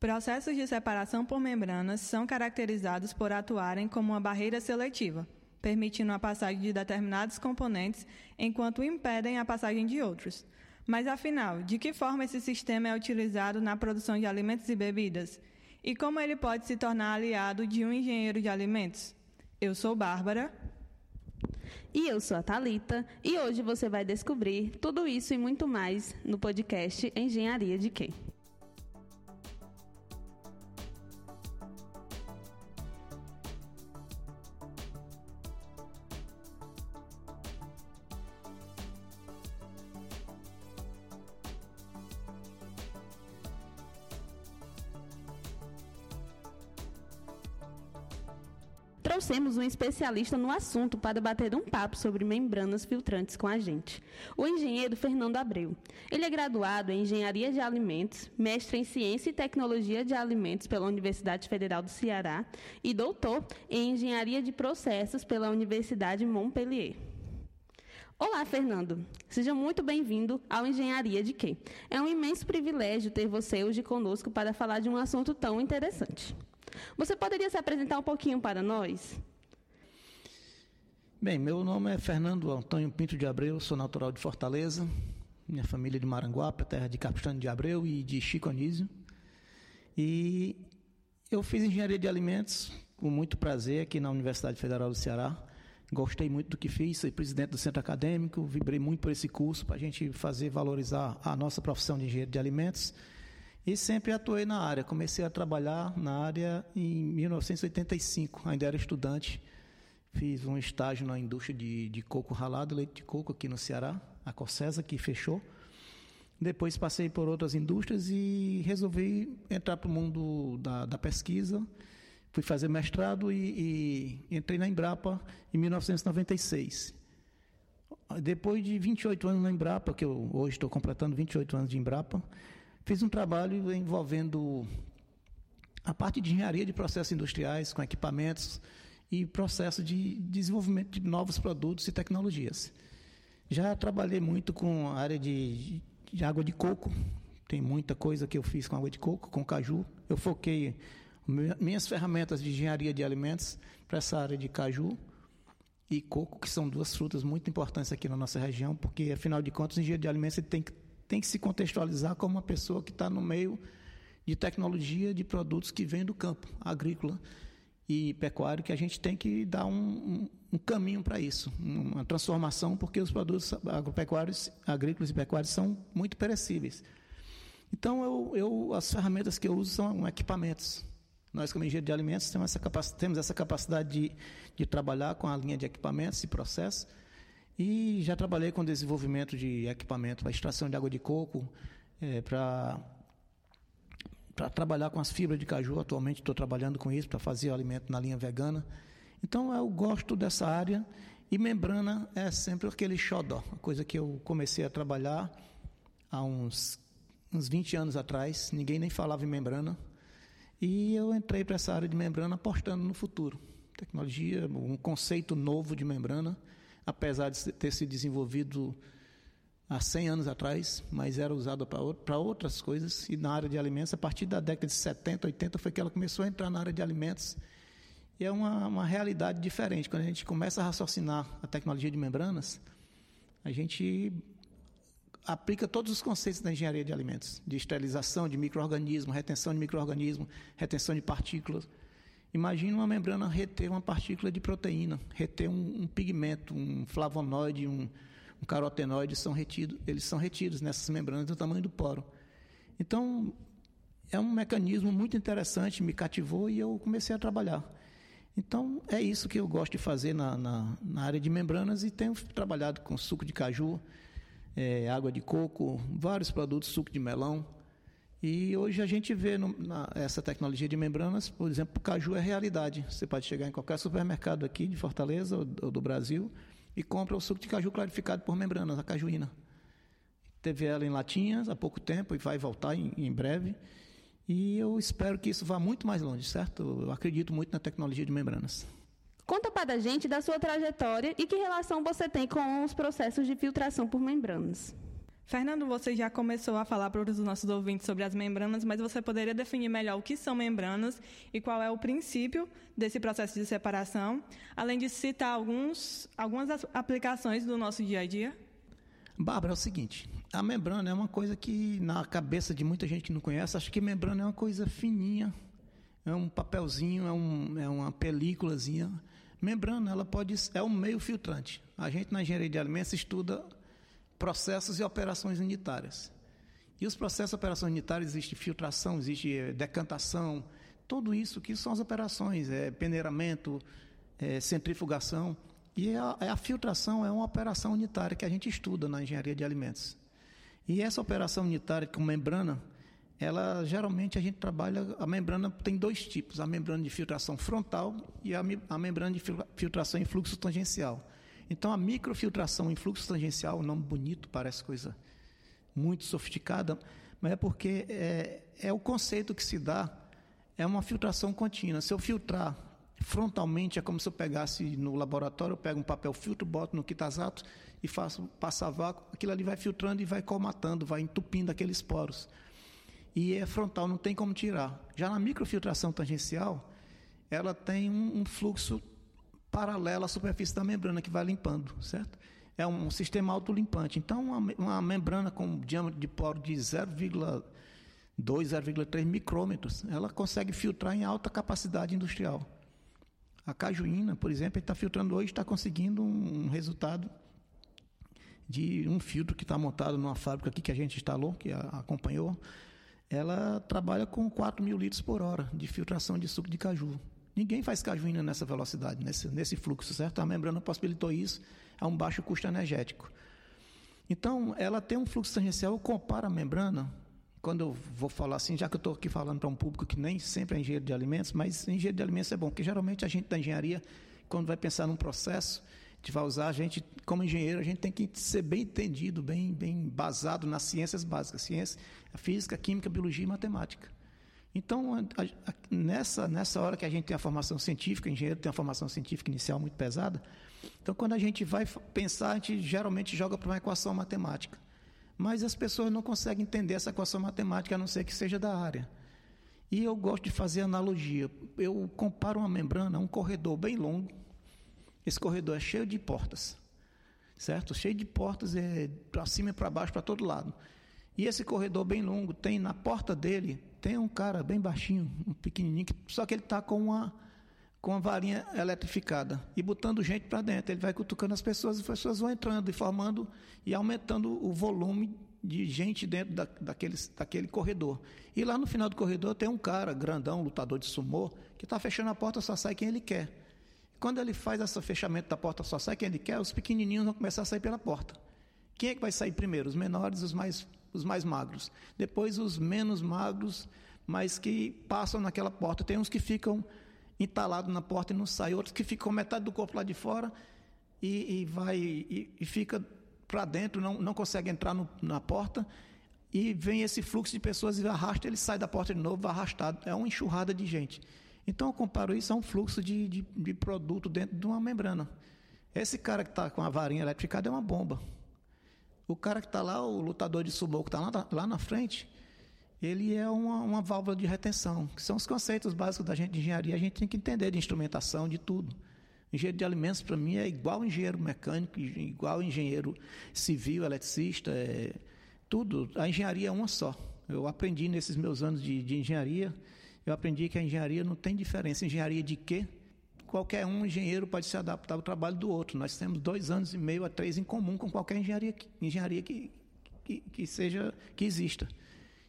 Processos de separação por membranas são caracterizados por atuarem como uma barreira seletiva, permitindo a passagem de determinados componentes enquanto impedem a passagem de outros. Mas afinal, de que forma esse sistema é utilizado na produção de alimentos e bebidas? E como ele pode se tornar aliado de um engenheiro de alimentos? Eu sou Bárbara. E eu sou a Talita, e hoje você vai descobrir tudo isso e muito mais no podcast Engenharia de Quê? Especialista no assunto para bater um papo sobre membranas filtrantes com a gente, o engenheiro Fernando Abreu. Ele é graduado em Engenharia de Alimentos, mestre em Ciência e Tecnologia de Alimentos pela Universidade Federal do Ceará e doutor em Engenharia de Processos pela Universidade Montpellier. Olá, Fernando. Seja muito bem-vindo ao Engenharia de Quê? É um imenso privilégio ter você hoje conosco para falar de um assunto tão interessante. Você poderia se apresentar um pouquinho para nós? Bem, meu nome é Fernando Antônio Pinto de Abreu, sou natural de Fortaleza, minha família é de Maranguape, terra de Capistrano de Abreu e de Chico Anísio. E eu fiz engenharia de alimentos com muito prazer aqui na Universidade Federal do Ceará. Gostei muito do que fiz, sou presidente do centro acadêmico, vibrei muito por esse curso para a gente fazer valorizar a nossa profissão de engenheiro de alimentos e sempre atuei na área. Comecei a trabalhar na área em 1985, ainda era estudante. Fiz um estágio na indústria de, de coco ralado, leite de coco aqui no Ceará, a Corsesa, que fechou. Depois passei por outras indústrias e resolvi entrar para o mundo da, da, pesquisa. Fui fazer mestrado e, e entrei na Embrapa em 1996. Depois de 28 anos na Embrapa, que eu hoje estou completando 28 anos de Embrapa, Fiz um trabalho envolvendo a parte de engenharia de processos industriais com equipamentos e processo de desenvolvimento de novos produtos e tecnologias. Já trabalhei muito com a área de, de água de coco, tem muita coisa que eu fiz com água de coco, com caju. Eu foquei minhas ferramentas de engenharia de alimentos para essa área de caju e coco, que são duas frutas muito importantes aqui na nossa região, porque afinal de contas, o engenheiro de alimentos tem que tem que se contextualizar como uma pessoa que está no meio de tecnologia de produtos que vêm do campo agrícola e pecuário, que a gente tem que dar um, um, caminho para isso, uma transformação, porque os produtos agropecuários, agrícolas e pecuários são muito perecíveis. Então, eu, eu, as ferramentas que eu uso são equipamentos. Nós, como engenheiro de alimentos, temos essa, temos essa capacidade de, de trabalhar com a linha de equipamentos e processos e já trabalhei com desenvolvimento de equipamento para extração de água de coco, é, para para trabalhar com as fibras de caju. Atualmente estou trabalhando com isso para fazer o alimento na linha vegana. Então eu gosto dessa área e membrana é sempre aquele xodó, a coisa que eu comecei a trabalhar há uns, uns 20 anos atrás. Ninguém nem falava em membrana. E eu entrei para essa área de membrana apostando no futuro. Tecnologia, um conceito novo de membrana apesar de ter se desenvolvido há 100 anos atrás, mas era usada para outras coisas. E na área de alimentos, a partir da década de 70, 80, foi que ela começou a entrar na área de alimentos. E é uma, uma realidade diferente. Quando a gente começa a raciocinar a tecnologia de membranas, a gente aplica todos os conceitos da engenharia de alimentos, de esterilização de microorganismos, retenção de microorganismos, retenção de partículas. Imagina uma membrana reter uma partícula de proteína, reter um, um pigmento, um flavonoide, um, um carotenoide, são retidos, eles são retidos nessas membranas do tamanho do poro. Então, é um mecanismo muito interessante, me cativou e eu comecei a trabalhar. Então, é isso que eu gosto de fazer na, na, na área de membranas e tenho trabalhado com suco de caju, é, água de coco, vários produtos, suco de melão. E hoje a gente vê no, na, essa tecnologia de membranas, por exemplo, o caju é realidade. Você pode chegar em qualquer supermercado aqui de Fortaleza ou, ou do Brasil e compra o suco de caju clarificado por membranas, a cajuína. Teve ela em latinhas há pouco tempo e vai voltar em, em breve. E eu espero que isso vá muito mais longe, certo? Eu acredito muito na tecnologia de membranas. Conta para a gente da sua trajetória e que relação você tem com os processos de filtração por membranas. Fernando, você já começou a falar para os nossos ouvintes sobre as membranas, mas você poderia definir melhor o que são membranas e qual é o princípio desse processo de separação, além de citar alguns, algumas aplicações do nosso dia a dia? Bárbara, é o seguinte: a membrana é uma coisa que, na cabeça de muita gente que não conhece, acha que membrana é uma coisa fininha, é um papelzinho, é, um, é uma películazinha. Membrana, ela pode é um meio filtrante. A gente na engenharia de alimentos estuda processos e operações unitárias. E os processos e operações unitárias existe filtração, existe eh, decantação, tudo isso que são as operações, é peneiramento, é, centrifugação. E a, a, filtração é uma operação unitária que a gente estuda na engenharia de alimentos. E essa operação unitária com membrana, ela geralmente a gente trabalha, a membrana tem dois tipos, a membrana de filtração frontal e a, a membrana de filtração em fluxo tangencial. Então, a microfiltração em fluxo tangencial, um nome bonito, parece coisa muito sofisticada, mas é porque é, é o conceito que se dá, é uma filtração contínua. Se eu filtrar frontalmente, é como se eu pegasse no laboratório, eu pego um papel filtro, boto no quitazato e faço passar vácuo, aquilo ali vai filtrando e vai colmatando, vai entupindo aqueles poros. E é frontal, não tem como tirar. Já na microfiltração tangencial, ela tem um, um fluxo paralela à superfície da membrana que vai limpando, certo? É um sistema autolimpante. Então, uma, uma membrana com diâmetro de poro de 0,2, 0,3 micrômetros, ela consegue filtrar em alta capacidade industrial. A cajuína, por exemplo, está filtrando hoje, está conseguindo um, um resultado de um filtro que está montado numa fábrica aqui que a gente instalou, que a, acompanhou. Ela trabalha com 4 mil litros por hora de filtração de suco de caju. Ninguém faz cajuína nessa velocidade, nesse, nesse fluxo, certo? A membrana possibilitou isso a um baixo custo energético. Então, ela tem um fluxo tangencial, eu comparo a membrana, quando eu vou falar assim, já que eu estou aqui falando para um público que nem sempre é engenheiro de alimentos, mas engenheiro de alimentos é bom, porque geralmente a gente da engenharia, quando vai pensar num processo, de vai usar, a gente, como engenheiro, a gente tem que ser bem entendido, bem, bem basado nas ciências básicas, ciência, física, química, biologia e matemática. Então, a, a, nessa, nessa hora que a gente tem a formação científica, engenheiro tem a formação científica inicial muito pesada, então quando a gente vai pensar, a gente geralmente joga para uma equação matemática. Mas as pessoas não conseguem entender essa equação matemática, a não ser que seja da área. E eu gosto de fazer analogia. Eu comparo uma membrana a um corredor bem longo. Esse corredor é cheio de portas, certo? Cheio de portas, é para cima e para baixo, para todo lado. E esse corredor bem longo tem na porta dele tem um cara bem baixinho, um pequenininho, que, só que ele está com uma, com uma varinha eletrificada e botando gente para dentro. Ele vai cutucando as pessoas e as pessoas vão entrando e formando e aumentando o volume de gente dentro da, daquele, daquele corredor. E lá no final do corredor tem um cara grandão, lutador de sumô, que está fechando a porta, só sai quem ele quer. Quando ele faz esse fechamento da porta, só sai quem ele quer, os pequenininhos vão começar a sair pela porta. Quem é que vai sair primeiro? Os menores, os mais os mais magros. Depois os menos magros, mas que passam naquela porta. Tem uns que ficam entalados na porta e não saem, outros que ficam metade do corpo lá de fora e, e vai e, e fica para dentro, não, não consegue entrar no, na porta. E vem esse fluxo de pessoas e arrasta, ele sai da porta de novo, arrastado. É uma enxurrada de gente. Então eu comparo isso a um fluxo de, de, de produto dentro de uma membrana. Esse cara que está com a varinha eletrificada é uma bomba. O cara que está lá, o lutador de sumô que está lá, lá na frente, ele é uma, uma válvula de retenção, que são os conceitos básicos da gente de engenharia. A gente tem que entender de instrumentação, de tudo. Engenheiro de alimentos, para mim, é igual engenheiro mecânico, igual engenheiro civil, eletricista, é, tudo. A engenharia é uma só. Eu aprendi nesses meus anos de, de engenharia, eu aprendi que a engenharia não tem diferença. Engenharia de quê? Qualquer um engenheiro pode se adaptar ao trabalho do outro. Nós temos dois anos e meio a três em comum com qualquer engenharia, engenharia que, que, que seja que exista.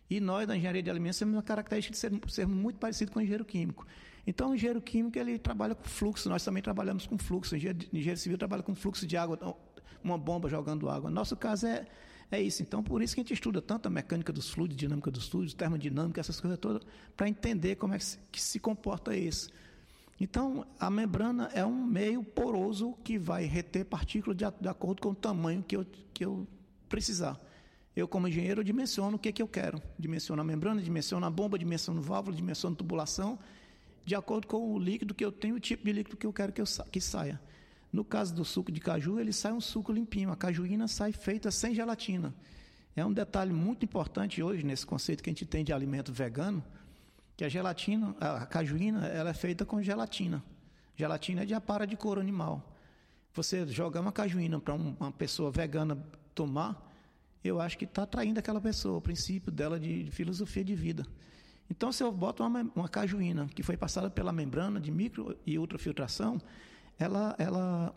E nós, da engenharia de alimentos, temos uma característica de ser, ser muito parecido com o engenheiro químico. Então, o engenheiro químico ele trabalha com fluxo, nós também trabalhamos com fluxo. O engenheiro, engenheiro civil trabalha com fluxo de água, então, uma bomba jogando água. Nosso caso é, é isso. Então, por isso que a gente estuda tanto a mecânica dos fluidos, dinâmica dos fluidos, termodinâmica, essas coisas todas, para entender como é que se, que se comporta isso. Então, a membrana é um meio poroso que vai reter partículas de, de acordo com o tamanho que eu, que eu precisar. Eu, como engenheiro, dimensiono o que, que eu quero. Dimensiono a membrana, dimensiono a bomba, dimensiono válvula, dimensiono tubulação, de acordo com o líquido que eu tenho, o tipo de líquido que eu quero que, eu que saia. No caso do suco de caju, ele sai um suco limpinho. A cajuína sai feita sem gelatina. É um detalhe muito importante hoje nesse conceito que a gente tem de alimento vegano, que a gelatina, a cajuína, ela é feita com gelatina. Gelatina é de apara de couro animal. Você jogar uma cajuína para uma pessoa vegana tomar, eu acho que está atraindo aquela pessoa, o princípio dela de, de, filosofia de vida. Então, se eu boto uma, uma cajuína que foi passada pela membrana de micro e ultrafiltração, ela, ela,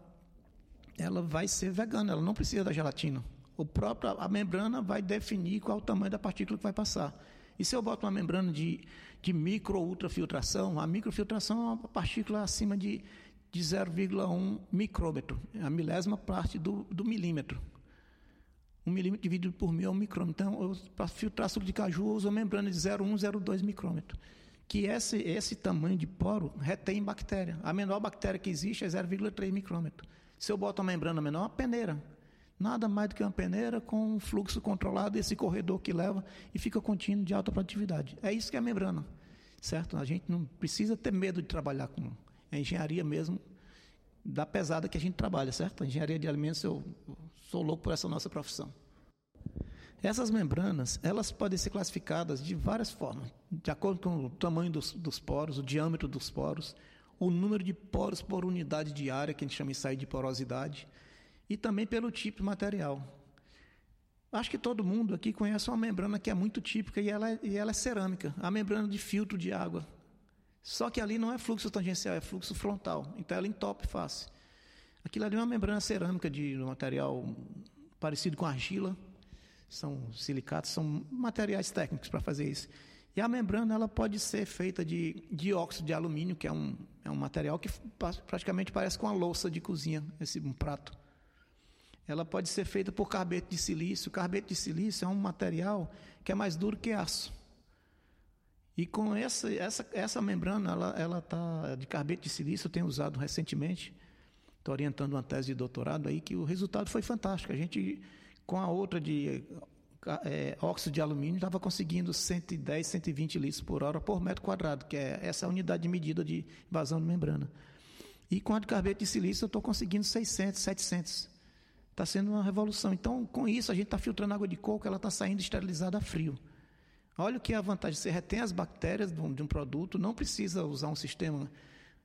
ela vai ser vegana, ela não precisa da gelatina. O próprio, a membrana vai definir qual o tamanho da partícula que vai passar. E se eu boto uma membrana de, de micro ou ultrafiltração, a microfiltração é uma partícula acima de, de 0,1 micrômetro, é a milésima parte do, do milímetro. Um milímetro dividido por mil é um micrômetro. Então, para filtrar suco de caju, eu uso a membrana de 0,1, 0,2 micrômetro. Que esse, esse tamanho de poro retém bactéria. A menor bactéria que existe é 0,3 micrômetro. Se eu boto uma membrana menor, é uma peneira. Nada mais do que uma peneira com um fluxo controlado, esse corredor que leva e fica contínuo de alta produtividade. É isso que é a membrana, certo? A gente não precisa ter medo de trabalhar com a engenharia mesmo da pesada que a gente trabalha, certo? A engenharia de alimentos, eu sou louco por essa nossa profissão. Essas membranas, elas podem ser classificadas de várias formas, de acordo com o tamanho dos, dos poros, o diâmetro dos poros, o número de poros por unidade de área, que a gente chama isso aí de porosidade, e também pelo tipo de material. Acho que todo mundo aqui conhece uma membrana que é muito típica e ela, é, e ela é cerâmica, a membrana de filtro de água. Só que ali não é fluxo tangencial, é fluxo frontal, então ela entope fácil. Aquilo ali é uma membrana cerâmica de um material parecido com argila, são silicatos, são materiais técnicos para fazer isso. E a membrana ela pode ser feita de dióxido de alumínio, que é um, é um material que praticamente parece com uma louça de cozinha, esse um prato ela pode ser feita por carbeto de silício. Carbeto de silício é um material que é mais duro que aço. E com essa, essa, essa membrana, ela ela tá de carbeto de silício, eu tenho usado recentemente. Estou orientando uma tese de doutorado aí que o resultado foi fantástico. A gente, com a outra de é, óxido de alumínio, estava conseguindo 110, 120 litros por hora por metro quadrado, que é essa unidade de medida de vazão de membrana. E com a de carbeto de silício, eu estou conseguindo 600, 700. Está sendo uma revolução. Então, com isso, a gente está filtrando água de coco, ela está saindo esterilizada a frio. Olha o que é a vantagem. Você retém as bactérias de um, produto, não precisa usar um sistema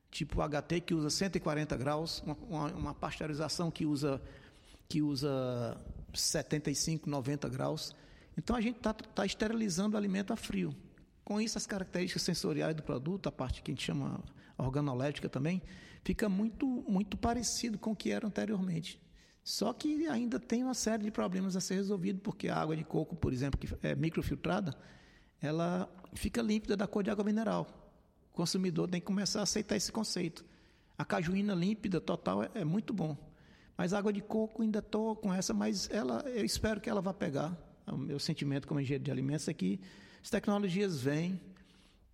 tipo HT que usa 140 graus, uma, uma pasteurização que usa, que usa 75, 90 graus. Então, a gente está tá esterilizando o alimento a frio. Com isso, as características sensoriais do produto, a parte que a gente chama organolética também, fica muito, muito parecido com o que era anteriormente. Só que ainda tem uma série de problemas a ser resolvido, porque a água de coco, por exemplo, que é microfiltrada, ela fica límpida da cor de água mineral. O consumidor tem que começar a aceitar esse conceito. A cajuína límpida total é, é muito bom. Mas a água de coco ainda estou com essa, mas ela, eu espero que ela vá pegar. O meu sentimento como engenheiro de alimentos é que as tecnologias vêm,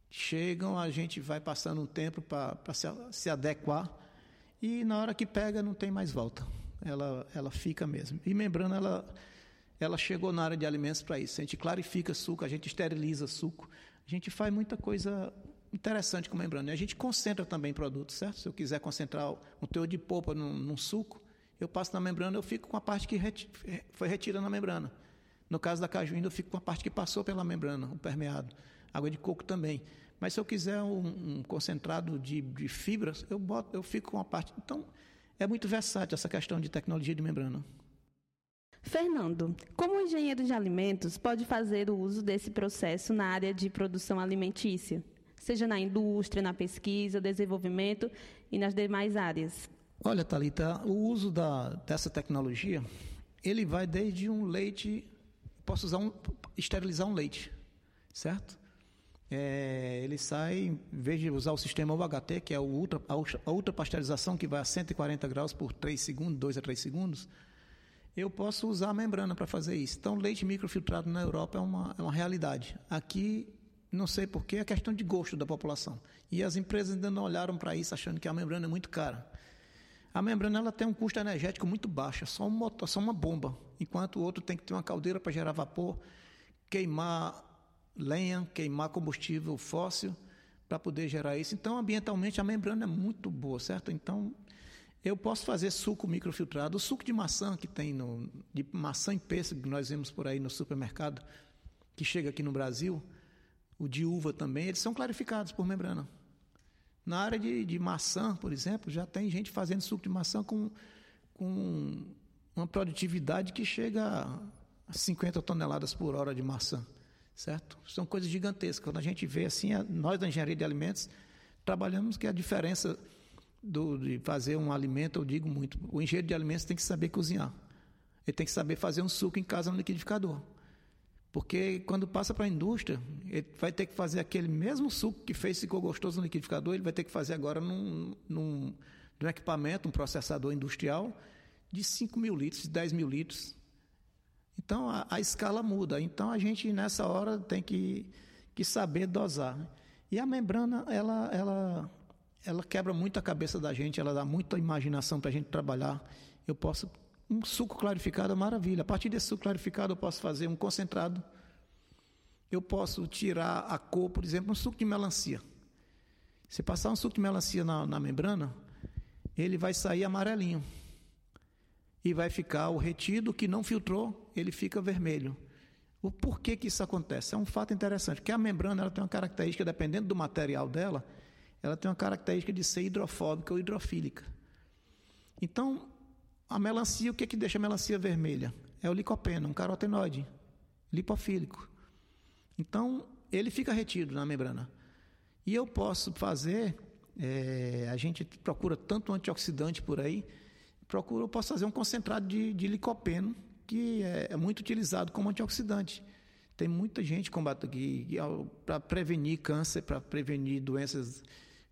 chegam, a gente vai passando um tempo para se, se adequar e na hora que pega não tem mais volta ela, ela fica mesmo. E membrana, ela, ela chegou na área de alimentos para isso. A gente clarifica suco, a gente esteriliza suco, a gente faz muita coisa interessante com membrana. E a gente concentra também produtos, certo? Se eu quiser concentrar um teor de polpa num, num, suco, eu passo na membrana, eu fico com a parte que reti foi retirada na membrana. No caso da cajuína, eu fico com a parte que passou pela membrana, o permeado. Água de coco também. Mas se eu quiser um, um concentrado de, de, fibras, eu boto, eu fico com a parte. Então, é muito versátil essa questão de tecnologia de membrana. Fernando, como engenheiro de alimentos pode fazer o uso desse processo na área de produção alimentícia, seja na indústria, na pesquisa, desenvolvimento e nas demais áreas? Olha, Talita, o uso da, dessa tecnologia, ele vai desde um leite, posso usar um, esterilizar um leite, certo? É, ele sai, em vez de usar o sistema UHT, que é ultra, a ultrapasteurização, que vai a 140 graus por 3 segundos, 2 a 3 segundos, eu posso usar a membrana para fazer isso. Então, leite microfiltrado na Europa é uma, é uma realidade. Aqui, não sei porquê, é questão de gosto da população. E as empresas ainda não olharam para isso, achando que a membrana é muito cara. A membrana ela tem um custo energético muito baixo, é só um motor, só uma bomba, enquanto o outro tem que ter uma caldeira para gerar vapor, queimar lenha, queimar combustível fóssil para poder gerar isso. Então, ambientalmente, a membrana é muito boa, certo? Então, eu posso fazer suco microfiltrado. O suco de maçã que tem no, de maçã em pêssego que nós vemos por aí no supermercado, que chega aqui no Brasil, o de uva também, eles são clarificados por membrana. Na área de, de maçã, por exemplo, já tem gente fazendo suco de maçã com, com uma produtividade que chega a 50 toneladas por hora de maçã, certo? São coisas gigantescas. Quando a gente vê assim, nós da engenharia de alimentos trabalhamos que a diferença do, de fazer um alimento, eu digo muito, o engenheiro de alimentos tem que saber cozinhar. Ele tem que saber fazer um suco em casa no liquidificador. Porque quando passa para a indústria, ele vai ter que fazer aquele mesmo suco que fez ficou gostoso no liquidificador, ele vai ter que fazer agora num, num, num equipamento, um processador industrial de 5 mil litros, de 10 mil litros. Então a, a, escala muda. Então a gente nessa hora tem que, que saber dosar. E a membrana, ela, ela, ela quebra muito a cabeça da gente, ela dá muita imaginação para a gente trabalhar. Eu posso um suco clarificado é maravilha. A partir desse suco clarificado, eu posso fazer um concentrado. Eu posso tirar a cor, por exemplo, um suco de melancia. Se passar um suco de melancia na, na membrana, ele vai sair amarelinho. E vai ficar o retido que não filtrou, ele fica vermelho. O porquê que isso acontece? É um fato interessante, porque a membrana ela tem uma característica, dependendo do material dela, ela tem uma característica de ser hidrofóbica ou hidrofílica. Então, a melancia, o que, é que deixa a melancia vermelha? É o licopeno, um carotenoide lipofílico. Então, ele fica retido na membrana. E eu posso fazer, é, a gente procura tanto antioxidante por aí, procura, eu posso fazer um concentrado de, de licopeno, que é, é, muito utilizado como antioxidante. Tem muita gente combate para prevenir câncer, para prevenir doenças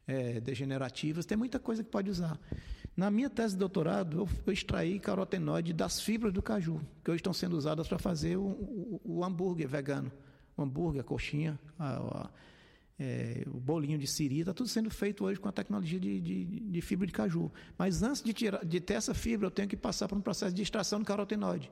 é, degenerativas, tem muita coisa que pode usar. Na minha tese de doutorado, eu, eu extraí carotenoide das fibras do caju, que hoje estão sendo usadas para fazer o, o, o, hambúrguer vegano. O hambúrguer, a coxinha, a, a, é, o bolinho de siri, está tudo sendo feito hoje com a tecnologia de, de, de, fibra de caju. Mas antes de, tirar, de ter essa fibra, eu tenho que passar por um processo de extração do carotenoide.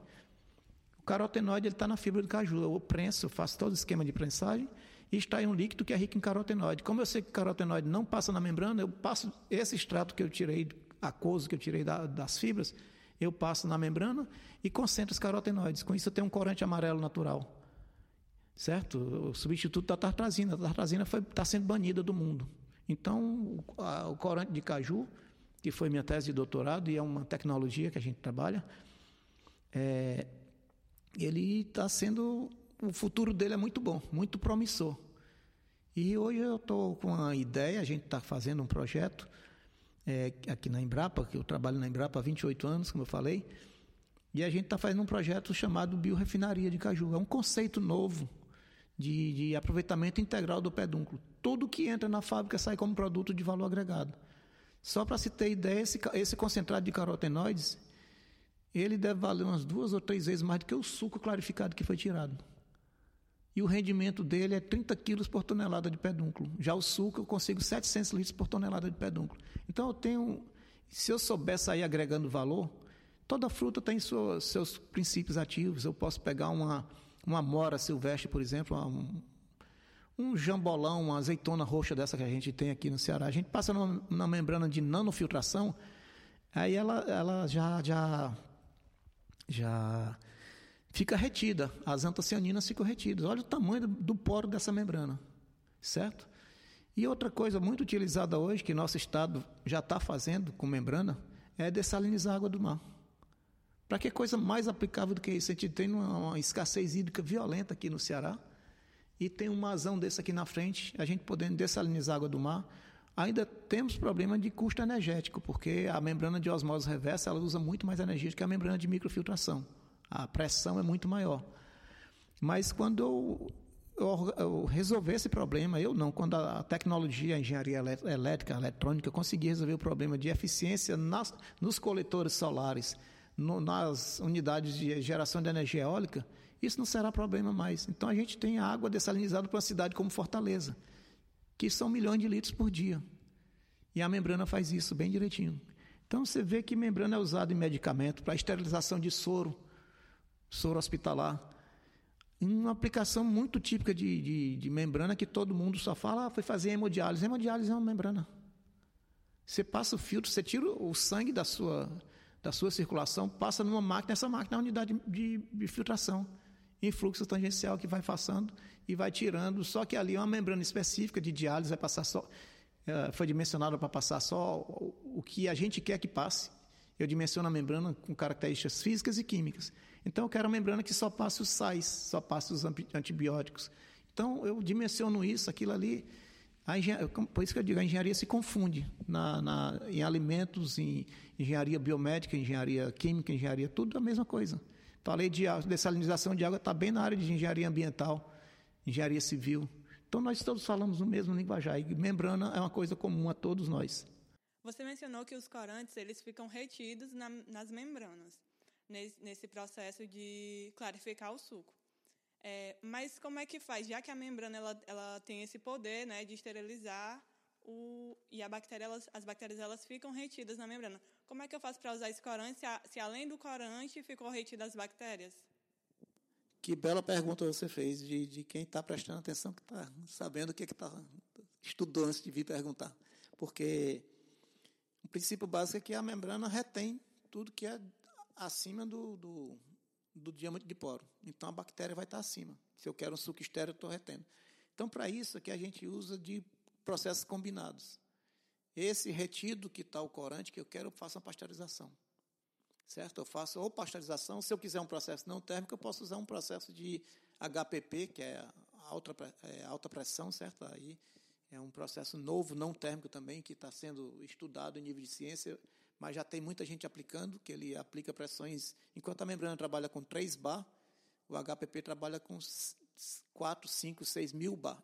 O carotenoide está na fibra do caju. Eu prenso, faço todo o esquema de prensagem e extraio um líquido que é rico em carotenoide. Como eu sei que o carotenoide não passa na membrana, eu passo esse extrato que eu tirei aquoso que eu tirei da, das fibras, eu passo na membrana e concentro os carotenoides. Com isso eu tenho um corante amarelo natural. Certo? O substituto da tartrazina. A tartrazina está sendo banida do mundo. Então, a, o corante de caju, que foi minha tese de doutorado e é uma tecnologia que a gente trabalha, é, ele está sendo. O futuro dele é muito bom, muito promissor. E hoje eu estou com uma ideia, a gente está fazendo um projeto é, aqui na Embrapa, que eu trabalho na Embrapa há 28 anos, como eu falei, e a gente está fazendo um projeto chamado Biorefinaria de Caju. É um conceito novo de, de aproveitamento integral do pedúnculo. Tudo que entra na fábrica sai como produto de valor agregado. Só para se ter ideia, esse, esse concentrado de carotenoides, ele deve valer umas duas ou três vezes mais do que o suco clarificado que foi tirado e o rendimento dele é 30 quilos por tonelada de pedúnculo. Já o suco eu consigo 700 litros por tonelada de pedúnculo. Então eu tenho, se eu souber sair agregando valor, toda fruta tem seus, seus princípios ativos. Eu posso pegar uma, uma mora silvestre, por exemplo, um, um jambolão, uma azeitona roxa dessa que a gente tem aqui no Ceará. A gente passa numa, membrana de nanofiltração, aí ela, ela já, já, já fica retida, as antocianinas ficam retidas. Olha o tamanho do poro dessa membrana, certo? E outra coisa muito utilizada hoje, que nosso estado já está fazendo com membrana, é dessalinizar a água do mar. Para que coisa mais aplicável do que isso? A gente tem uma, uma, escassez hídrica violenta aqui no Ceará e tem um mazão desse aqui na frente, a gente podendo dessalinizar a água do mar. Ainda temos problema de custo energético, porque a membrana de osmose reversa ela usa muito mais energia do que a membrana de microfiltração a pressão é muito maior. Mas quando eu, eu, eu resolver esse problema, eu não, quando a tecnologia, a engenharia elétrica, a eletrônica conseguir resolver o problema de eficiência nas, nos coletores solares, no, nas unidades de geração de energia eólica, isso não será problema mais. Então a gente tem água dessalinizada para uma cidade como Fortaleza, que são milhões de litros por dia. E a membrana faz isso bem direitinho. Então você vê que membrana é usada em medicamento para esterilização de soro, soro hospitalar. Uma aplicação muito típica de, de, de membrana que todo mundo só fala, ah, foi fazer hemodiálise. Hemodiálise é uma membrana. Você passa o filtro, você tira o sangue da sua, da sua circulação, passa numa máquina, essa máquina é uma unidade de, de filtração em fluxo tangencial que vai passando e vai tirando. Só que ali é uma membrana específica de diálise, vai passar só. É, foi dimensionada para passar só o que a gente quer que passe. Eu dimensiono a membrana com características físicas e químicas. Então, eu quero uma membrana que só passe os sais, só passe os antibióticos. Então, eu dimensiono isso, aquilo ali. Por isso que eu digo, a engenharia se confunde na, na, em alimentos, em engenharia biomédica, engenharia química, engenharia, tudo a mesma coisa. Falei de dessalinização de água, está bem na área de engenharia ambiental, engenharia civil. Então nós todos falamos o mesmo linguajar e membrana é uma coisa comum a todos nós. Você mencionou que os corantes eles ficam retidos na, nas membranas nesse, nesse, processo de clarificar o suco. É, mas como é que faz? Já que a membrana ela, ela tem esse poder né, de esterilizar o, e a bactéria, elas, as bactérias elas ficam retidas na membrana. Como é que eu faço para usar esse corante se, se, além do corante ficou retidas as bactérias? Que bela pergunta você fez de, de quem está prestando atenção, que está sabendo o que está estudando antes de vir perguntar. Porque o princípio básico é que a membrana retém tudo que é acima do, do, do diâmetro de poro. Então a bactéria vai estar acima. Se eu quero um suco estéreo, eu estou retendo. Então, para isso é que a gente usa de processos combinados. Esse retido que está o corante que eu quero, eu faço uma pasteurização. Certo? Eu faço ou pasteurização, se eu quiser um processo não térmico, eu posso usar um processo de HPP, que é alta, é, alta pressão, certo? Aí é um processo novo, não térmico também, que está sendo estudado em nível de ciência, mas já tem muita gente aplicando, que ele aplica pressões. Enquanto a membrana trabalha com 3 bar, o HPP trabalha com 4, 5, 6 mil bar.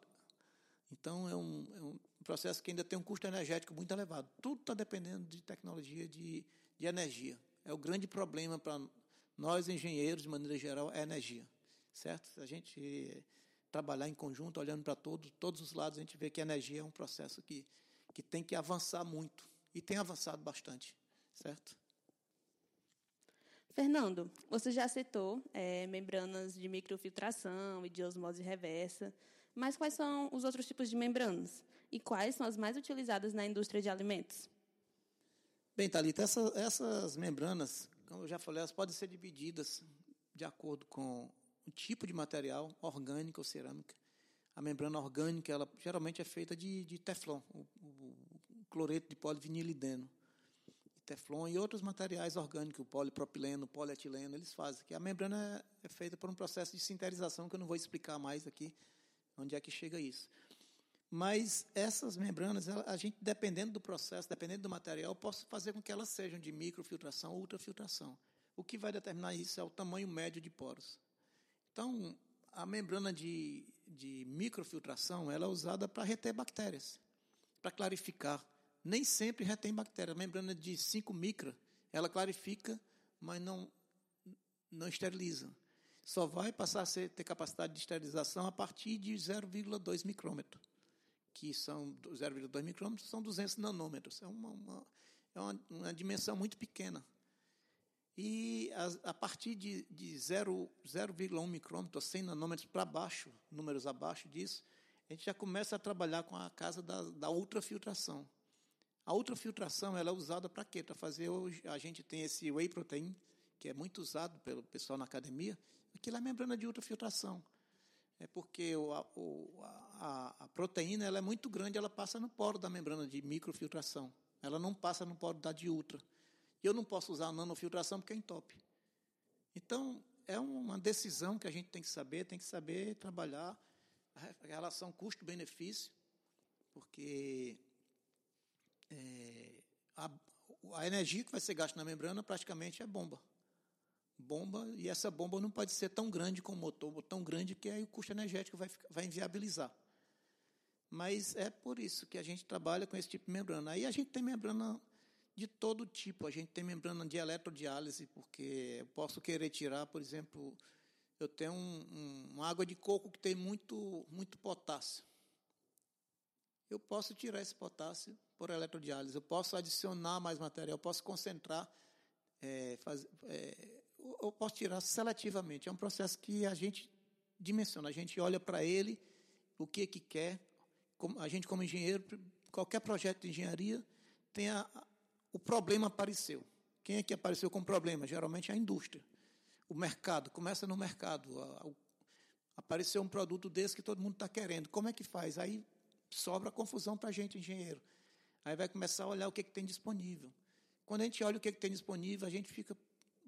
Então, é um, é um processo que ainda tem um custo energético muito elevado. Tudo está dependendo de tecnologia de, de energia. É o grande problema para nós, engenheiros, de maneira geral, é a energia. Certo? Se a gente trabalhar em conjunto, olhando para todos, todos os lados, a gente vê que a energia é um processo que, que tem que avançar muito. E tem avançado bastante. Certo? Fernando, você já citou é, membranas de microfiltração e de osmose reversa. Mas quais são os outros tipos de membranas? E quais são as mais utilizadas na indústria de alimentos? Bem, Thalita, essa, essas membranas, como eu já falei, elas podem ser divididas de acordo com o tipo de material, orgânico ou cerâmica. A membrana orgânica, ela geralmente é feita de, de teflon, o, o, o cloreto de polivinilideno. Teflon e outros materiais orgânicos, o polipropileno, o polietileno, eles fazem. Que a membrana é, feita por um processo de sinterização que eu não vou explicar mais aqui, onde é que chega isso. Mas essas membranas, a gente, dependendo do processo, dependendo do material, posso fazer com que elas sejam de microfiltração ou ultrafiltração. O que vai determinar isso é o tamanho médio de poros. Então, a membrana de, de microfiltração ela é usada para reter bactérias, para clarificar. Nem sempre retém bactéria. A membrana de 5 micra, ela clarifica, mas não, não esteriliza só vai passar a ser, ter capacidade de esterilização a partir de 0,2 micrômetro, que são 0,2 micrômetros são 200 nanômetros. É uma, uma é uma, uma, dimensão muito pequena. E a, a partir de, de 0,1 micrômetro, 100 nanômetros para baixo, números abaixo disso, a gente já começa a trabalhar com a casa da, da ultrafiltração. A ultrafiltração ela é usada para quê? Para fazer hoje a gente tem esse whey protein, que é muito usado pelo pessoal na academia, Aquilo é membrana de ultrafiltração. É porque o, o, a, a, proteína ela é muito grande, ela passa no poro da membrana de microfiltração. Ela não passa no poro da de ultra. E eu não posso usar a nanofiltração porque é entope. Então, é uma decisão que a gente tem que saber, tem que saber trabalhar a relação custo-benefício, porque é, a, a energia que vai ser gasta na membrana praticamente é bomba bomba, e essa bomba não pode ser tão grande como o motor, tão grande que aí o custo energético vai, vai inviabilizar. Mas é por isso que a gente trabalha com esse tipo de membrana. Aí a gente tem membrana de todo tipo. A gente tem membrana de eletrodiálise, porque eu posso querer tirar, por exemplo, eu tenho um, um, uma água de coco que tem muito, muito potássio. Eu posso tirar esse potássio por eletrodiálise. Eu posso adicionar mais material, eu posso concentrar, é, é, eu posso tirar seletivamente. É um processo que a gente dimensiona, a gente olha para ele, o que que quer. A gente, como engenheiro, qualquer projeto de engenharia tem a, o problema apareceu. Quem é que apareceu com problema? Geralmente é a indústria. O mercado, começa no mercado. Apareceu um produto desse que todo mundo está querendo. Como é que faz? Aí sobra confusão para a gente, engenheiro. Aí vai começar a olhar o que, que tem disponível. Quando a gente olha o que, que tem disponível, a gente fica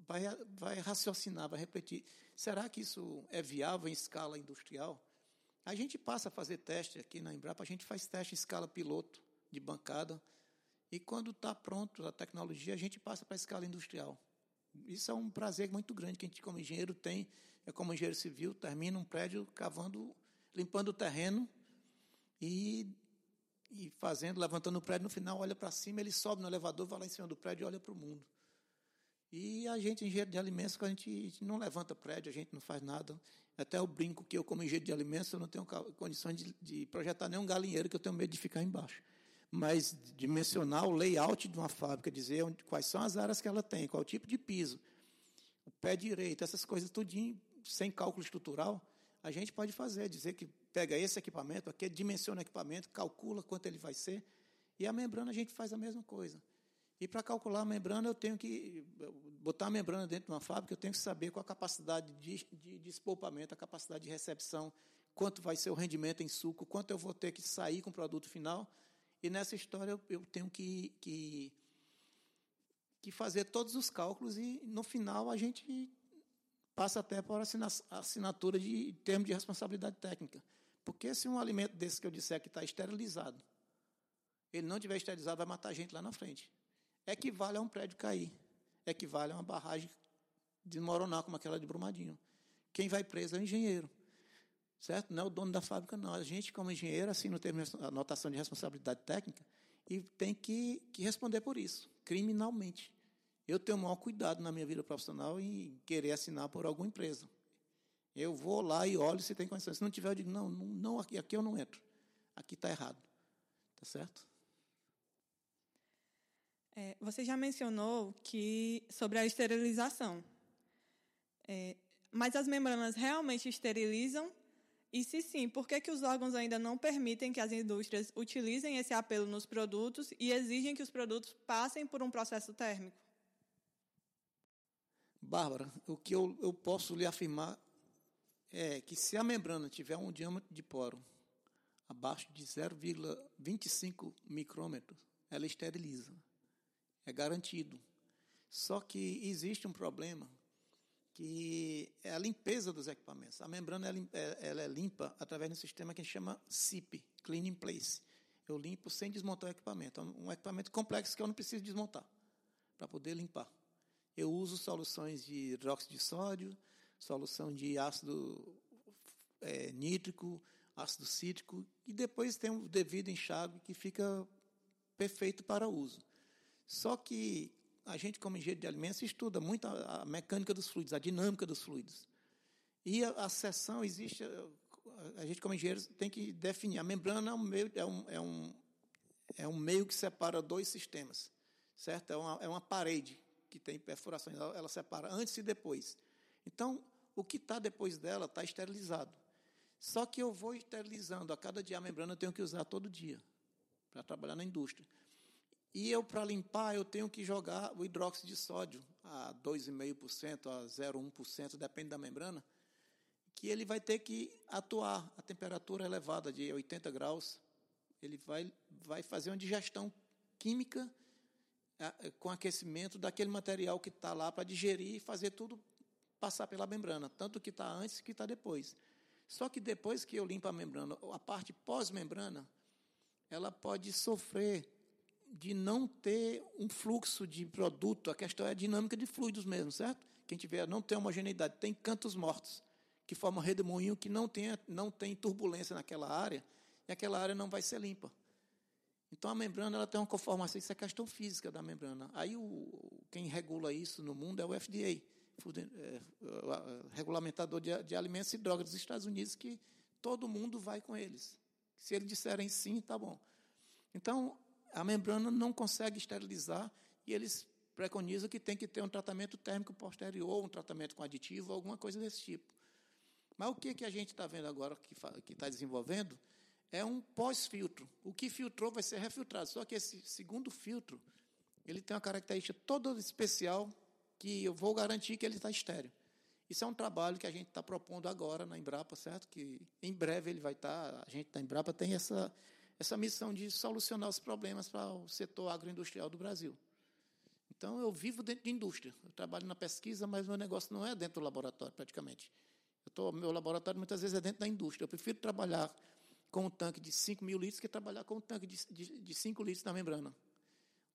vai, vai raciocinar, vai repetir. Será que isso é viável em escala industrial? A gente passa a fazer teste aqui na Embrapa, a gente faz teste em escala piloto, de bancada, e quando está pronto a tecnologia, a gente passa para a escala industrial. Isso é um prazer muito grande que a gente, como engenheiro, tem. É como engenheiro civil, termina um prédio cavando, limpando o terreno e, e fazendo, levantando o prédio. No final, olha para cima, ele sobe no elevador, vai lá em cima do prédio e olha para o mundo. E a gente, engenheiro de alimentos, a gente, não levanta prédio, a gente não faz nada. Até eu brinco que eu, como engenheiro de alimentos, eu não tenho condições de, de projetar nenhum galinheiro, que eu tenho medo de ficar embaixo. Mas dimensionar o layout de uma fábrica, dizer onde, quais são as áreas que ela tem, qual tipo de piso, o pé direito, essas coisas tudinho, sem cálculo estrutural, a gente pode fazer, dizer que pega esse equipamento, aqui dimensiona o equipamento, calcula quanto ele vai ser, e a membrana a gente faz a mesma coisa. E para calcular a membrana, eu tenho que botar a membrana dentro de uma fábrica, eu tenho que saber qual a capacidade de, de, de espolpamento, a capacidade de recepção, quanto vai ser o rendimento em suco, quanto eu vou ter que sair com o produto final. E nessa história eu, eu tenho que, que, que, fazer todos os cálculos e, no final, a gente passa até por assinatura de termo de responsabilidade técnica. Porque se um alimento desse que eu disser que está esterilizado, ele não tiver esterilizado, vai matar gente lá na frente equivale a um prédio cair, equivale a uma barragem desmoronar como aquela de Brumadinho. Quem vai preso é o engenheiro, certo? Não é o dono da fábrica, não. A gente, como engenheiro, assina o termo de anotação de responsabilidade técnica e tem que, que responder por isso, criminalmente. Eu tenho o maior cuidado na minha vida profissional em querer assinar por alguma empresa. Eu vou lá e olho se tem condições. Se não tiver, eu digo, não, não, não aqui, aqui eu não entro. Aqui está errado. Está certo? É, você já mencionou que sobre a esterilização. É, mas as membranas realmente esterilizam? E se sim, por que, que os órgãos ainda não permitem que as indústrias utilizem esse apelo nos produtos e exigem que os produtos passem por um processo térmico? Bárbara, o que eu, eu posso lhe afirmar é que se a membrana tiver um diâmetro de poro abaixo de 0,25 micrômetros, ela esteriliza é garantido. Só que existe um problema que é a limpeza dos equipamentos. A membrana ela é limpa através de um sistema que a gente chama CIP, Clean in Place. Eu limpo sem desmontar o equipamento. É um equipamento complexo que eu não preciso desmontar para poder limpar. Eu uso soluções de hidróxido de sódio, solução de ácido é, nítrico, ácido cítrico, e depois tem o devido enxágue que fica perfeito para uso. Só que a gente, como engenheiro de alimentos, estuda muito a, mecânica dos fluidos, a dinâmica dos fluidos. E a, a seção existe, a gente, como engenheiro, tem que definir. A membrana é um meio, é um, é um, é um meio que separa dois sistemas, certo? É uma, é uma parede que tem perfurações, ela, separa antes e depois. Então, o que está depois dela está esterilizado. Só que eu vou esterilizando. A cada dia a membrana eu tenho que usar todo dia para trabalhar na indústria. E eu, para limpar, eu tenho que jogar o hidróxido de sódio a 2,5%, a 0,1%, depende da membrana, que ele vai ter que atuar a temperatura elevada de 80 graus. Ele vai, vai fazer uma digestão química com aquecimento daquele material que está lá para digerir e fazer tudo passar pela membrana, tanto que está antes que está depois. Só que depois que eu limpo a membrana, a parte pós-membrana, ela pode sofrer de não ter um fluxo de produto, a questão é a dinâmica de fluidos mesmo, certo? Quem tiver não tem homogeneidade, tem cantos mortos, que formam redemoinho que não tem, não tem turbulência naquela área, e aquela área não vai ser limpa. Então a membrana ela tem uma conformação, isso é questão física da membrana. Aí o, quem regula isso no mundo é o FDA, é, regulamentador de, de alimentos e drogas dos Estados Unidos, que todo mundo vai com eles. Se eles disserem sim, tá bom. Então, a membrana não consegue esterilizar e eles preconizam que tem que ter um tratamento térmico posterior, um tratamento com aditivo, alguma coisa desse tipo. Mas o que, que a gente está vendo agora que está desenvolvendo é um pós-filtro. O que filtrou vai ser refiltrado. Só que esse segundo filtro, ele tem uma característica toda especial que eu vou garantir que ele está estéreo. Isso é um trabalho que a gente está propondo agora na Embrapa, certo? Que em breve ele vai estar. Tá, a gente da Embrapa tem essa, essa missão de solucionar os problemas para o setor agroindustrial do Brasil. Então, eu vivo dentro de indústria. Eu trabalho na pesquisa, mas meu negócio não é dentro do laboratório, praticamente. Eu tô, meu laboratório muitas vezes é dentro da indústria. Eu prefiro trabalhar com um tanque de 5 mil litros que trabalhar com um tanque de, de, de 5 litros na membrana.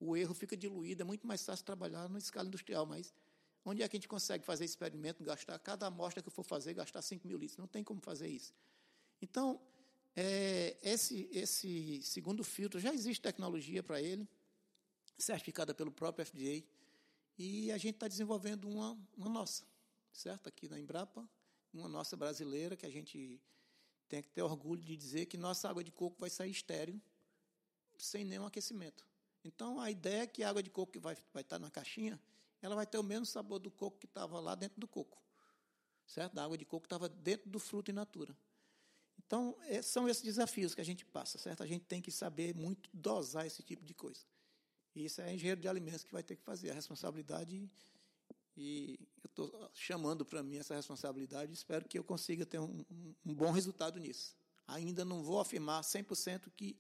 O erro fica diluído, é muito mais fácil trabalhar na escala industrial, mas onde é que a gente consegue fazer experimento, gastar, cada amostra que eu for fazer, gastar 5 mil litros? Não tem como fazer isso. Então, é, esse, esse segundo filtro, já existe tecnologia para ele, certificada pelo próprio FDA, e a gente está desenvolvendo uma, uma nossa, certo? Aqui na Embrapa, uma nossa brasileira, que a gente tem que ter orgulho de dizer que nossa água de coco vai sair estéreo, sem nenhum aquecimento. Então, a ideia é que a água de coco que vai, vai estar na caixinha, ela vai ter o mesmo sabor do coco que estava lá dentro do coco. Certo? A água de coco estava dentro do fruto in natura. Então, é, são esses desafios que a gente passa, certo? A gente tem que saber muito dosar esse tipo de coisa. E isso é engenheiro de alimentos que vai ter que fazer. A responsabilidade e eu estou chamando para mim essa responsabilidade e espero que eu consiga ter um, um, bom resultado nisso. Ainda não vou afirmar 100% que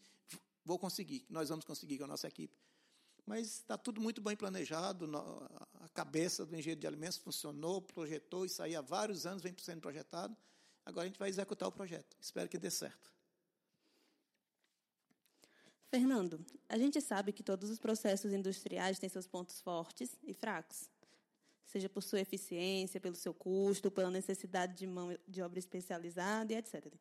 vou conseguir, que nós vamos conseguir com a nossa equipe. Mas está tudo muito bem planejado, a cabeça do engenheiro de alimentos funcionou, projetou, isso aí há vários anos vem sendo projetado. Agora a gente vai executar o projeto. Espero que dê certo. Fernando, a gente sabe que todos os processos industriais têm seus pontos fortes e fracos seja por sua eficiência, pelo seu custo, pela necessidade de mão de obra especializada e etc.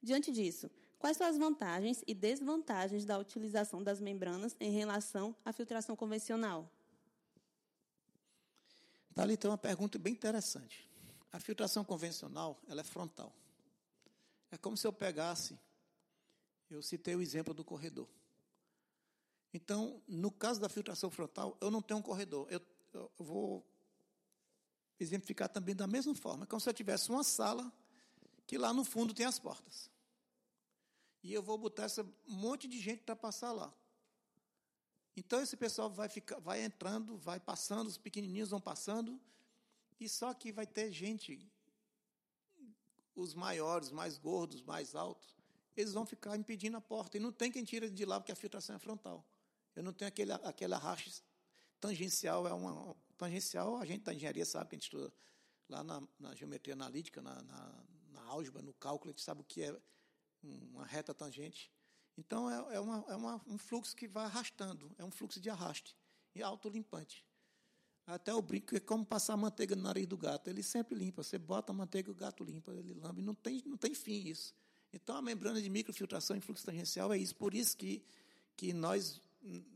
Diante disso, quais são as vantagens e desvantagens da utilização das membranas em relação à filtração convencional? Dali tem uma pergunta bem interessante. A filtração convencional ela é frontal. É como se eu pegasse, eu citei o exemplo do corredor. Então, no caso da filtração frontal, eu não tenho um corredor. Eu, eu vou exemplificar também da mesma forma, como se eu tivesse uma sala que lá no fundo tem as portas. E eu vou botar esse monte de gente para passar lá. Então esse pessoal vai ficar, vai entrando, vai passando, os pequenininhos vão passando, e só que vai ter gente, os maiores, mais gordos, mais altos, eles vão ficar impedindo a porta. E não tem quem tire de lá porque a filtração é frontal. Eu não tenho aquele, aquele arraste tangencial, é uma, tangencial, a gente da engenharia sabe, que a gente estuda lá na, na geometria analítica, na, na, na, álgebra, no cálculo, a gente sabe o que é uma reta tangente. Então, é, é, uma, é uma, um fluxo que vai arrastando, é um fluxo de arraste, e autolimpante. Até o brinco é como passar manteiga no nariz do gato, ele sempre limpa, você bota a manteiga, o gato limpa, ele lambe, não tem, não tem fim isso. Então, a membrana de microfiltração em fluxo tangencial é isso, por isso que, que nós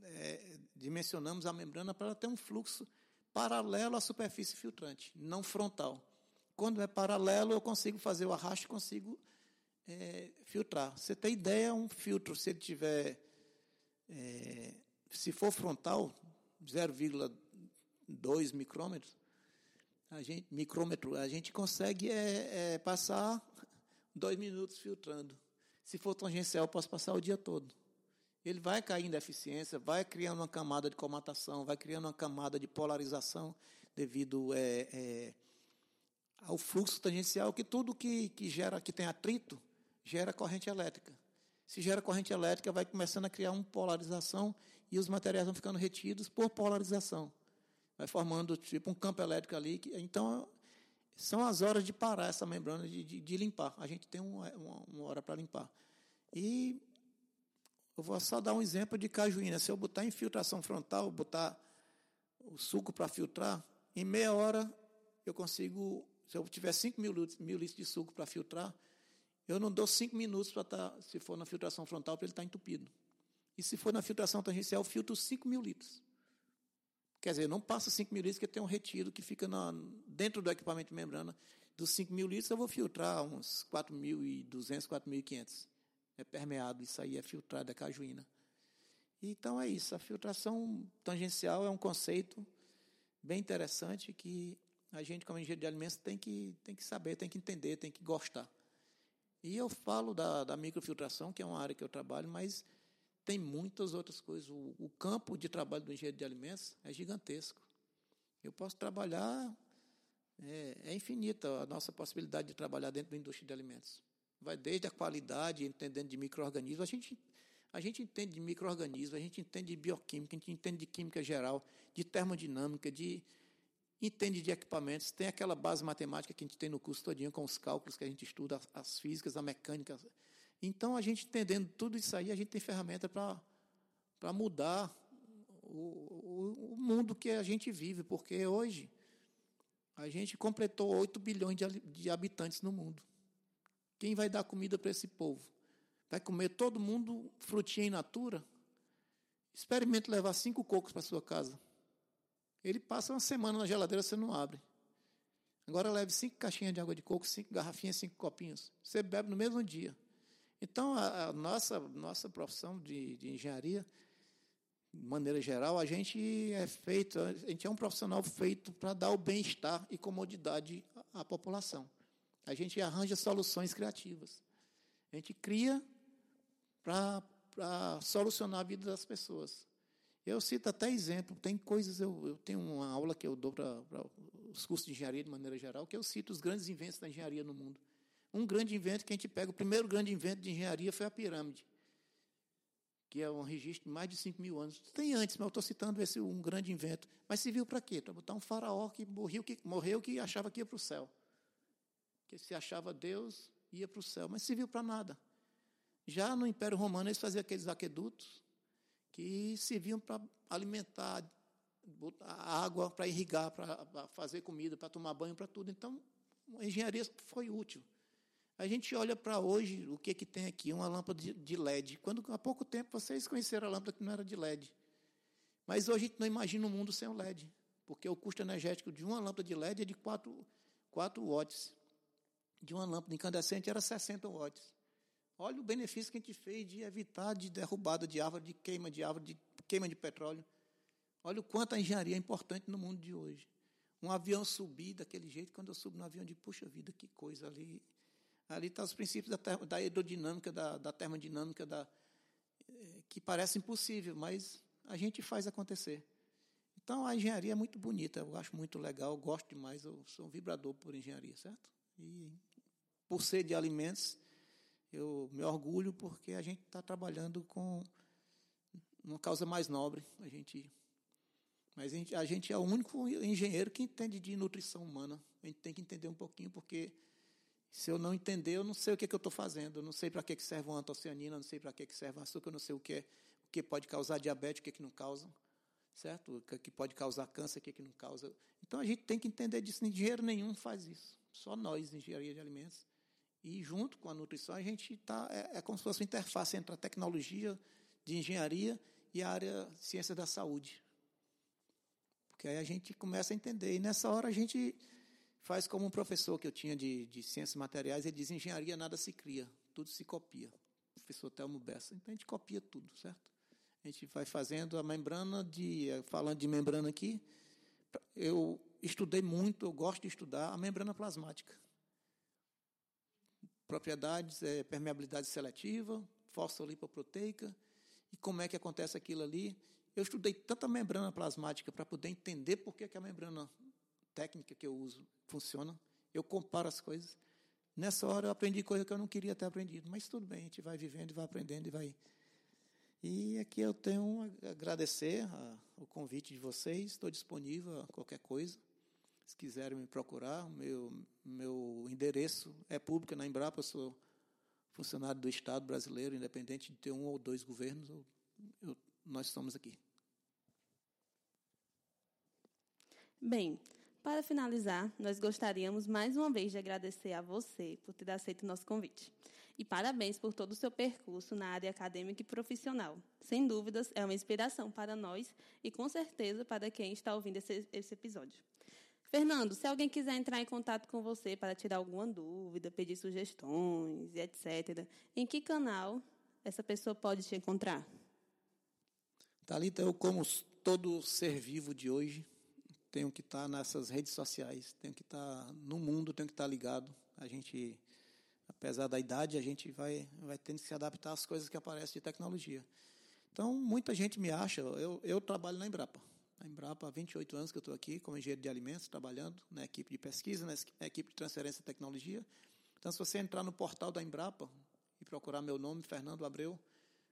é, dimensionamos a membrana para ter um fluxo paralelo à superfície filtrante, não frontal. Quando é paralelo, eu consigo fazer o arraste, consigo é, filtrar. Você tem ideia, um filtro, se ele tiver, é, se for frontal, 0,2 micrômetros, a gente, micrômetro, a gente consegue é, é, passar dois minutos filtrando. Se for tangencial, eu posso passar o dia todo ele vai caindo em eficiência, vai criando uma camada de comatação, vai criando uma camada de polarização devido é, é, ao fluxo tangencial, que tudo que, que gera, que tem atrito, gera corrente elétrica. Se gera corrente elétrica, vai começando a criar uma polarização e os materiais vão ficando retidos por polarização. Vai formando tipo um campo elétrico ali. Que, então, são as horas de parar essa membrana, de, de, de limpar. A gente tem uma, uma, uma hora para limpar. E eu vou só dar um exemplo de cajuína. Se eu botar infiltração frontal, botar o suco para filtrar, em meia hora eu consigo, se eu tiver 5 mil, mil litros de suco para filtrar, eu não dou 5 minutos para estar, tá, se for na filtração frontal, para ele estar tá entupido. E se for na filtração tangencial, eu filtro 5 mil litros. Quer dizer, não passa 5 mil litros, porque tem um retiro que fica na, dentro do equipamento de membrana. Dos 5 mil litros, eu vou filtrar uns 4.200, 4.500 é permeado, isso aí é filtrado, é cajuína. Então é isso, a filtração tangencial é um conceito bem interessante que a gente, como engenheiro de alimentos, tem que, tem que saber, tem que entender, tem que gostar. E eu falo da, da microfiltração, que é uma área que eu trabalho, mas tem muitas outras coisas. O, o campo de trabalho do engenheiro de alimentos é gigantesco. Eu posso trabalhar, é, é infinita a nossa possibilidade de trabalhar dentro da indústria de alimentos. Vai desde a qualidade, entendendo de micro-organismos. A gente, a gente entende de micro-organismos, a gente entende de bioquímica, a gente entende de química geral, de termodinâmica, de entende de equipamentos, tem aquela base matemática que a gente tem no curso todinho, com os cálculos que a gente estuda, as físicas, a mecânica. Então, a gente entendendo tudo isso aí, a gente tem ferramenta para mudar o, o, o, mundo que a gente vive, porque hoje a gente completou 8 bilhões de, de habitantes no mundo. Quem vai dar comida para esse povo? Vai comer todo mundo frutinha in natura? Experimente levar cinco cocos para sua casa. Ele passa uma semana na geladeira, você não abre. Agora leve cinco caixinhas de água de coco, cinco garrafinhas, cinco copinhos. Você bebe no mesmo dia. Então, a, a nossa, nossa profissão de, de, engenharia, de maneira geral, a gente é feito, a gente é um profissional feito para dar o bem-estar e comodidade à, à população. A gente arranja soluções criativas. A gente cria para solucionar a vida das pessoas. Eu cito até exemplo, tem coisas, eu, eu tenho uma aula que eu dou para os cursos de engenharia de maneira geral, que eu cito os grandes inventos da engenharia no mundo. Um grande invento que a gente pega, o primeiro grande invento de engenharia foi a pirâmide, que é um registro de mais de 5 mil anos. Tem antes, mas eu estou citando esse um grande invento. Mas serviu para quê? Para botar um faraó que morreu, que morreu que achava que ia para o céu. Que se achava Deus, ia para o céu, mas serviu para nada. Já no Império Romano, eles faziam aqueles aquedutos, que serviam para alimentar, a água para irrigar, para fazer comida, para tomar banho, para tudo. Então, a engenharia foi útil. A gente olha para hoje, o que, que tem aqui? Uma lâmpada de LED. Quando há pouco tempo vocês conheceram a lâmpada que não era de LED. Mas hoje a gente não imagina um mundo sem o LED, porque o custo energético de uma lâmpada de LED é de 4, 4 watts. De uma lâmpada incandescente era 60 watts. Olha o benefício que a gente fez de evitar de derrubada de árvore, de queima de árvore, de queima de petróleo. Olha o quanto a engenharia é importante no mundo de hoje. Um avião subir daquele jeito, quando eu subo no avião, de puxa vida, que coisa ali. Ali estão tá os princípios da, da da, da termodinâmica, da, eh, que parece impossível, mas a gente faz acontecer. Então, a engenharia é muito bonita, eu acho muito legal, eu gosto demais, eu sou um vibrador por engenharia, certo? E por ser de alimentos, eu me orgulho porque a gente está trabalhando com uma causa mais nobre. A gente, mas a gente, a gente, é o único engenheiro que entende de nutrição humana. A gente tem que entender um pouquinho, porque se eu não entender, eu não sei o que, é que eu estou fazendo. Eu não sei para que, que serve uma antocianina, não sei para que, que serve açúcar, eu não sei o que, é, o que pode causar diabetes, o que, é que não causa. Certo? O que pode causar câncer, o que, que não causa. Então a gente tem que entender disso. Engenheiro nenhum faz isso. Só nós, engenharia de alimentos. E, junto com a nutrição, a gente está. É, é como se fosse uma interface entre a tecnologia de engenharia e a área ciência da saúde. Porque aí a gente começa a entender. E nessa hora a gente faz como um professor que eu tinha de, de ciências materiais, ele diz: engenharia nada se cria, tudo se copia. Professor Telmo Bessa. Então a gente copia tudo, certo? A gente vai fazendo a membrana de. Falando de membrana aqui, eu estudei muito, eu gosto de estudar a membrana plasmática propriedades, é, permeabilidade seletiva, fosfolipoproteica, e como é que acontece aquilo ali. Eu estudei tanta membrana plasmática para poder entender por que, que a membrana técnica que eu uso funciona. Eu comparo as coisas. Nessa hora eu aprendi coisa que eu não queria ter aprendido, mas tudo bem, a gente vai vivendo e vai aprendendo e vai. E aqui eu tenho a agradecer a, o convite de vocês, estou disponível a qualquer coisa. Se quiserem me procurar, meu, meu endereço é público na Embrapa, sou funcionário do Estado brasileiro, independente de ter um ou dois governos, eu, eu, nós estamos aqui. Bem, para finalizar, nós gostaríamos mais uma vez de agradecer a você por ter aceito o nosso convite. E parabéns por todo o seu percurso na área acadêmica e profissional. Sem dúvidas, é uma inspiração para nós e, com certeza, para quem está ouvindo esse, esse episódio. Fernando, se alguém quiser entrar em contato com você para tirar alguma dúvida, pedir sugestões e etc., em que canal essa pessoa pode te encontrar? Talita, eu como todo ser vivo de hoje, tenho que estar nessas redes sociais, tenho que estar no mundo, tenho que estar ligado. A gente apesar da idade, a gente vai, vai tendo que se adaptar às coisas que aparecem de tecnologia. Então, muita gente me acha, eu, eu trabalho na Embrapa. Na Embrapa há 28 anos que eu estou aqui como engenheiro de alimentos, trabalhando na equipe de pesquisa, na equipe de transferência de tecnologia. Então, se você entrar no portal da Embrapa e procurar meu nome, Fernando Abreu,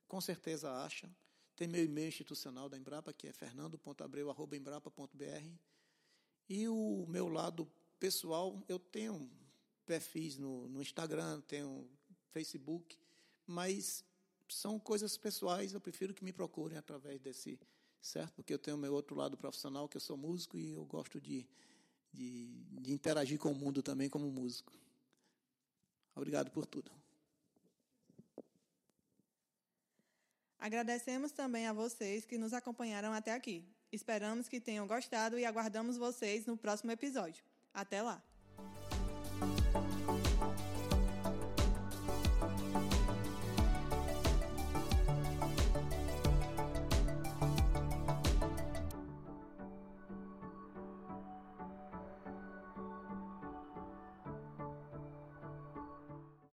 com certeza acha. Tem meu e-mail institucional da Embrapa, que é fernando.abreu.embrapa.br. E o meu lado pessoal, eu tenho perfis no, no Instagram, tenho Facebook, mas são coisas pessoais, eu prefiro que me procurem através desse, certo? Porque eu tenho meu outro lado profissional, que eu sou músico e eu gosto de, de, de interagir com o mundo também como músico. Obrigado por tudo. Agradecemos também a vocês que nos acompanharam até aqui. Esperamos que tenham gostado e aguardamos vocês no próximo episódio. Até lá!